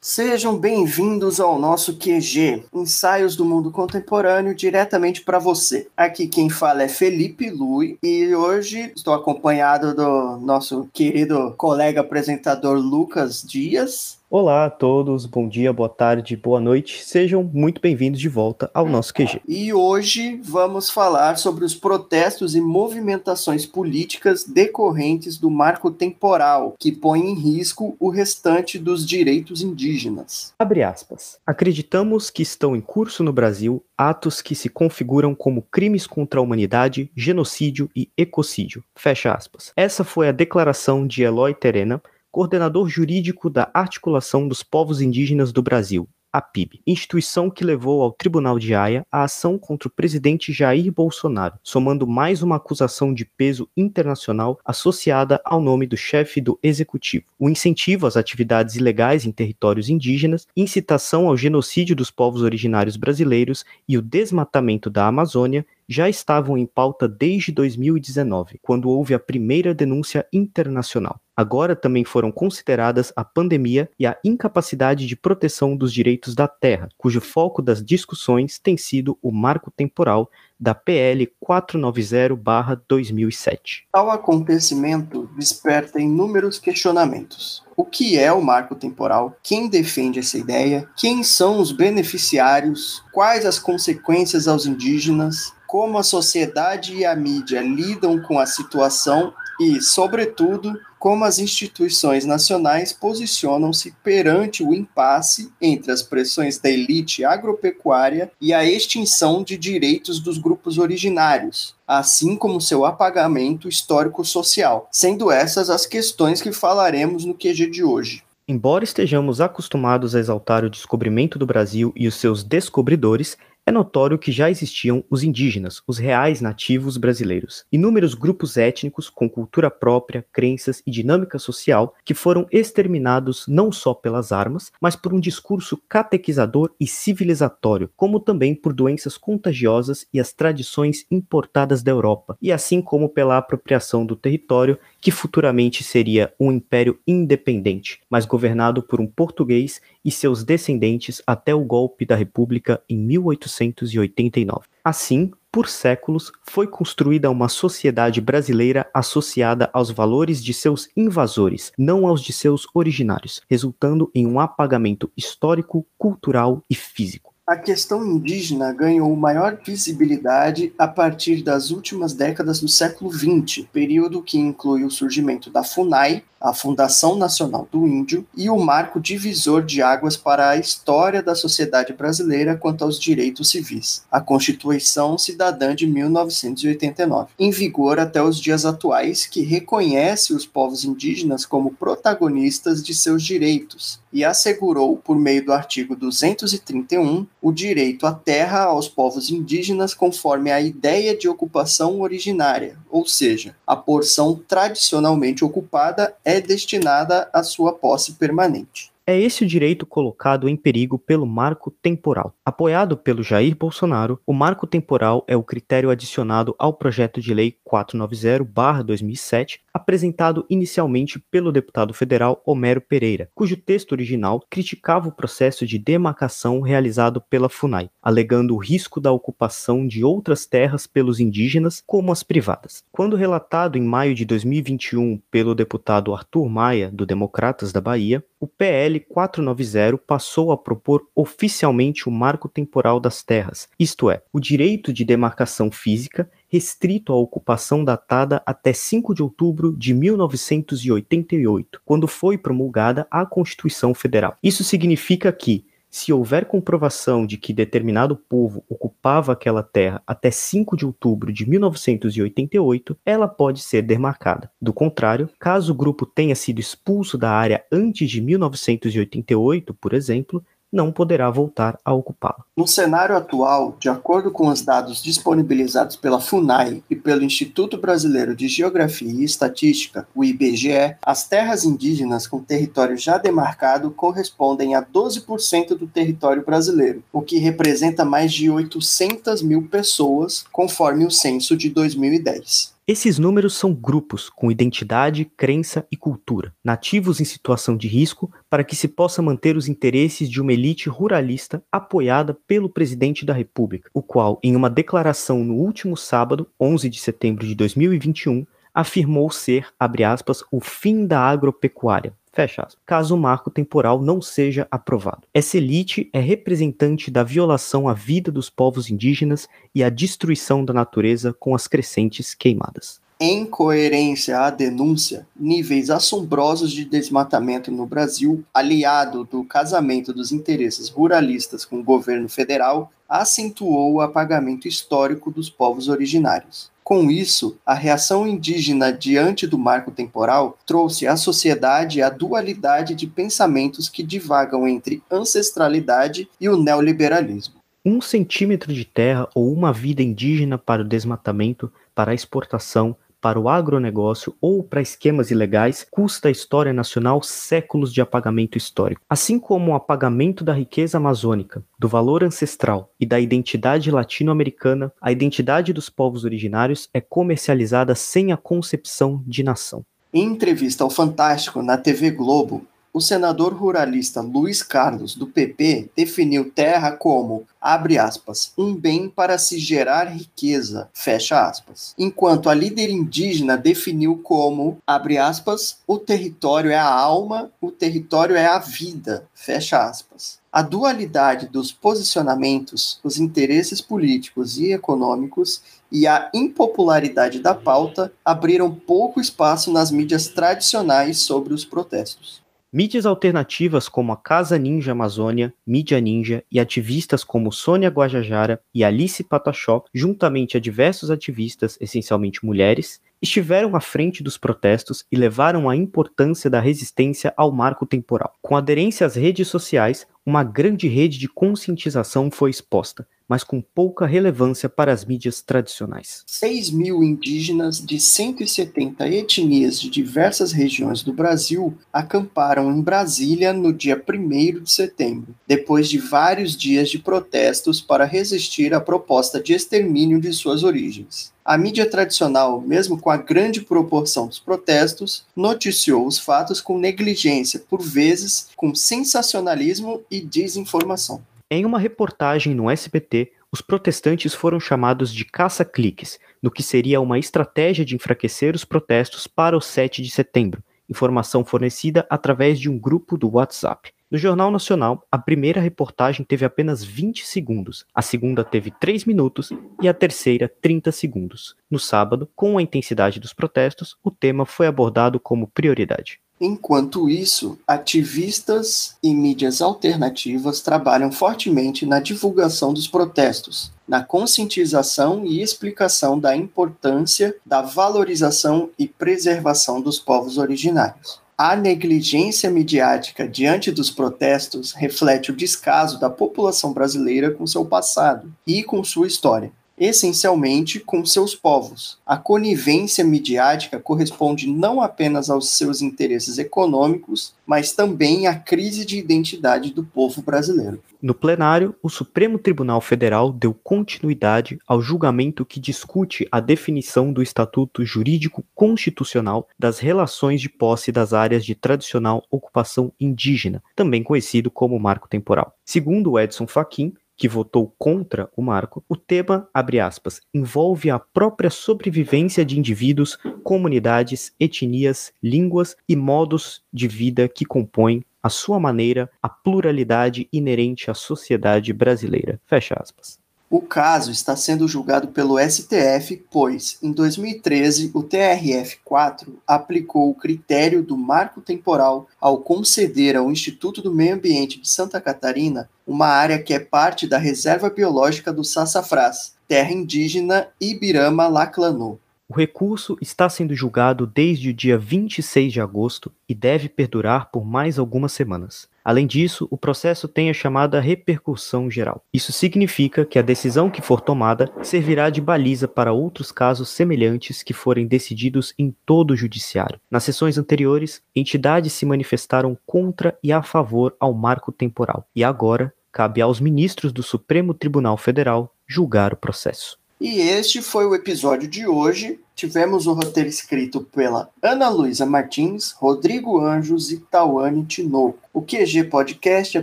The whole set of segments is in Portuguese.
Sejam bem-vindos ao nosso QG, Ensaios do Mundo Contemporâneo, diretamente para você. Aqui quem fala é Felipe Lui e hoje estou acompanhado do nosso querido colega apresentador Lucas Dias. Olá a todos, bom dia, boa tarde, boa noite. Sejam muito bem-vindos de volta ao nosso QG. E hoje vamos falar sobre os protestos e movimentações políticas decorrentes do marco temporal, que põe em risco o restante dos direitos indígenas. Abre aspas. Acreditamos que estão em curso no Brasil atos que se configuram como crimes contra a humanidade, genocídio e ecocídio. Fecha aspas. Essa foi a declaração de Eloy Terena, coordenador jurídico da Articulação dos Povos Indígenas do Brasil, a PIB, instituição que levou ao Tribunal de Haia a ação contra o presidente Jair Bolsonaro, somando mais uma acusação de peso internacional associada ao nome do chefe do executivo. O incentivo às atividades ilegais em territórios indígenas, incitação ao genocídio dos povos originários brasileiros e o desmatamento da Amazônia já estavam em pauta desde 2019, quando houve a primeira denúncia internacional. Agora também foram consideradas a pandemia e a incapacidade de proteção dos direitos da terra, cujo foco das discussões tem sido o marco temporal da PL 490-2007. Tal acontecimento desperta inúmeros questionamentos. O que é o marco temporal? Quem defende essa ideia? Quem são os beneficiários? Quais as consequências aos indígenas? Como a sociedade e a mídia lidam com a situação e, sobretudo, como as instituições nacionais posicionam-se perante o impasse entre as pressões da elite agropecuária e a extinção de direitos dos grupos originários, assim como seu apagamento histórico-social, sendo essas as questões que falaremos no QG de hoje. Embora estejamos acostumados a exaltar o descobrimento do Brasil e os seus descobridores, é notório que já existiam os indígenas, os reais nativos brasileiros, inúmeros grupos étnicos com cultura própria, crenças e dinâmica social que foram exterminados não só pelas armas, mas por um discurso catequizador e civilizatório, como também por doenças contagiosas e as tradições importadas da Europa, e assim como pela apropriação do território que futuramente seria um império independente, mas governado por um português e seus descendentes até o golpe da República em 1889. Assim, por séculos, foi construída uma sociedade brasileira associada aos valores de seus invasores, não aos de seus originários, resultando em um apagamento histórico, cultural e físico. A questão indígena ganhou maior visibilidade a partir das últimas décadas do século XX, período que inclui o surgimento da FUNAI, a Fundação Nacional do Índio, e o marco divisor de águas para a história da sociedade brasileira quanto aos direitos civis, a Constituição Cidadã de 1989, em vigor até os dias atuais, que reconhece os povos indígenas como protagonistas de seus direitos e assegurou, por meio do artigo 231, o direito à terra aos povos indígenas conforme a ideia de ocupação originária, ou seja, a porção tradicionalmente ocupada é destinada à sua posse permanente. É esse o direito colocado em perigo pelo marco temporal. Apoiado pelo Jair Bolsonaro, o marco temporal é o critério adicionado ao projeto de lei 490-2007, apresentado inicialmente pelo deputado federal Homero Pereira, cujo texto original criticava o processo de demarcação realizado pela FUNAI, alegando o risco da ocupação de outras terras pelos indígenas, como as privadas. Quando relatado em maio de 2021 pelo deputado Arthur Maia, do Democratas da Bahia, o PL 490 passou a propor oficialmente o marco temporal das terras, isto é, o direito de demarcação física restrito à ocupação datada até 5 de outubro de 1988, quando foi promulgada a Constituição Federal. Isso significa que, se houver comprovação de que determinado povo ocupava aquela terra até 5 de outubro de 1988, ela pode ser demarcada. Do contrário, caso o grupo tenha sido expulso da área antes de 1988, por exemplo, não poderá voltar a ocupá-la. No cenário atual, de acordo com os dados disponibilizados pela FUNAI e pelo Instituto Brasileiro de Geografia e Estatística, o IBGE, as terras indígenas com território já demarcado correspondem a 12% do território brasileiro, o que representa mais de 800 mil pessoas, conforme o censo de 2010. Esses números são grupos com identidade, crença e cultura, nativos em situação de risco, para que se possa manter os interesses de uma elite ruralista apoiada pelo presidente da República, o qual, em uma declaração no último sábado, 11 de setembro de 2021, afirmou ser, aspas, o fim da agropecuária, Fecha. Caso o marco temporal não seja aprovado. Essa elite é representante da violação à vida dos povos indígenas e à destruição da natureza com as crescentes queimadas. Em coerência à denúncia, níveis assombrosos de desmatamento no Brasil, aliado do casamento dos interesses ruralistas com o governo federal, acentuou o apagamento histórico dos povos originários. Com isso, a reação indígena diante do marco temporal trouxe à sociedade a dualidade de pensamentos que divagam entre ancestralidade e o neoliberalismo. Um centímetro de terra ou uma vida indígena para o desmatamento, para a exportação, para o agronegócio ou para esquemas ilegais custa à história nacional séculos de apagamento histórico. Assim como o apagamento da riqueza amazônica, do valor ancestral e da identidade latino-americana, a identidade dos povos originários é comercializada sem a concepção de nação. Em entrevista ao Fantástico na TV Globo, o senador ruralista Luiz Carlos, do PP, definiu terra como, abre aspas, um bem para se gerar riqueza, fecha aspas. Enquanto a líder indígena definiu como, abre aspas, o território é a alma, o território é a vida, fecha aspas. A dualidade dos posicionamentos, os interesses políticos e econômicos e a impopularidade da pauta abriram pouco espaço nas mídias tradicionais sobre os protestos. Mídias alternativas como a Casa Ninja Amazônia, Mídia Ninja e ativistas como Sônia Guajajara e Alice Pataxó, juntamente a diversos ativistas, essencialmente mulheres, estiveram à frente dos protestos e levaram a importância da resistência ao marco temporal. Com aderência às redes sociais, uma grande rede de conscientização foi exposta, mas com pouca relevância para as mídias tradicionais. 6 mil indígenas de 170 etnias de diversas regiões do Brasil acamparam em Brasília no dia 1 de setembro, depois de vários dias de protestos para resistir à proposta de extermínio de suas origens. A mídia tradicional, mesmo com a grande proporção dos protestos, noticiou os fatos com negligência, por vezes com sensacionalismo e desinformação. Em uma reportagem no SBT, os protestantes foram chamados de caça-cliques, no que seria uma estratégia de enfraquecer os protestos para o 7 de setembro, informação fornecida através de um grupo do WhatsApp. No Jornal Nacional, a primeira reportagem teve apenas 20 segundos, a segunda teve 3 minutos e a terceira 30 segundos. No sábado, com a intensidade dos protestos, o tema foi abordado como prioridade. Enquanto isso, ativistas e mídias alternativas trabalham fortemente na divulgação dos protestos, na conscientização e explicação da importância da valorização e preservação dos povos originários. A negligência midiática diante dos protestos reflete o descaso da população brasileira com seu passado e com sua história essencialmente com seus povos. A conivência midiática corresponde não apenas aos seus interesses econômicos, mas também à crise de identidade do povo brasileiro. No plenário, o Supremo Tribunal Federal deu continuidade ao julgamento que discute a definição do Estatuto Jurídico Constitucional das relações de posse das áreas de tradicional ocupação indígena, também conhecido como marco temporal. Segundo Edson Fachin, que votou contra o marco, o tema, abre aspas, envolve a própria sobrevivência de indivíduos, comunidades, etnias, línguas e modos de vida que compõem, à sua maneira, a pluralidade inerente à sociedade brasileira. Fecha aspas. O caso está sendo julgado pelo STF, pois, em 2013, o TRF4 aplicou o critério do marco temporal ao conceder ao Instituto do Meio Ambiente de Santa Catarina uma área que é parte da reserva biológica do Sassafrás, terra indígena Ibirama-Laclanô. O recurso está sendo julgado desde o dia 26 de agosto e deve perdurar por mais algumas semanas. Além disso, o processo tem a chamada repercussão geral. Isso significa que a decisão que for tomada servirá de baliza para outros casos semelhantes que forem decididos em todo o judiciário. Nas sessões anteriores, entidades se manifestaram contra e a favor ao marco temporal, e agora cabe aos ministros do Supremo Tribunal Federal julgar o processo. E este foi o episódio de hoje. Tivemos o roteiro escrito pela Ana Luísa Martins, Rodrigo Anjos e Tawane Tinoco. O QG Podcast é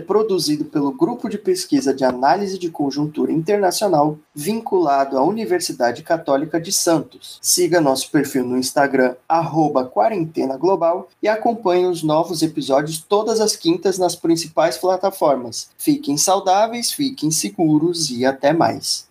produzido pelo Grupo de Pesquisa de Análise de Conjuntura Internacional, vinculado à Universidade Católica de Santos. Siga nosso perfil no Instagram, arroba Quarentena Global, e acompanhe os novos episódios todas as quintas nas principais plataformas. Fiquem saudáveis, fiquem seguros e até mais.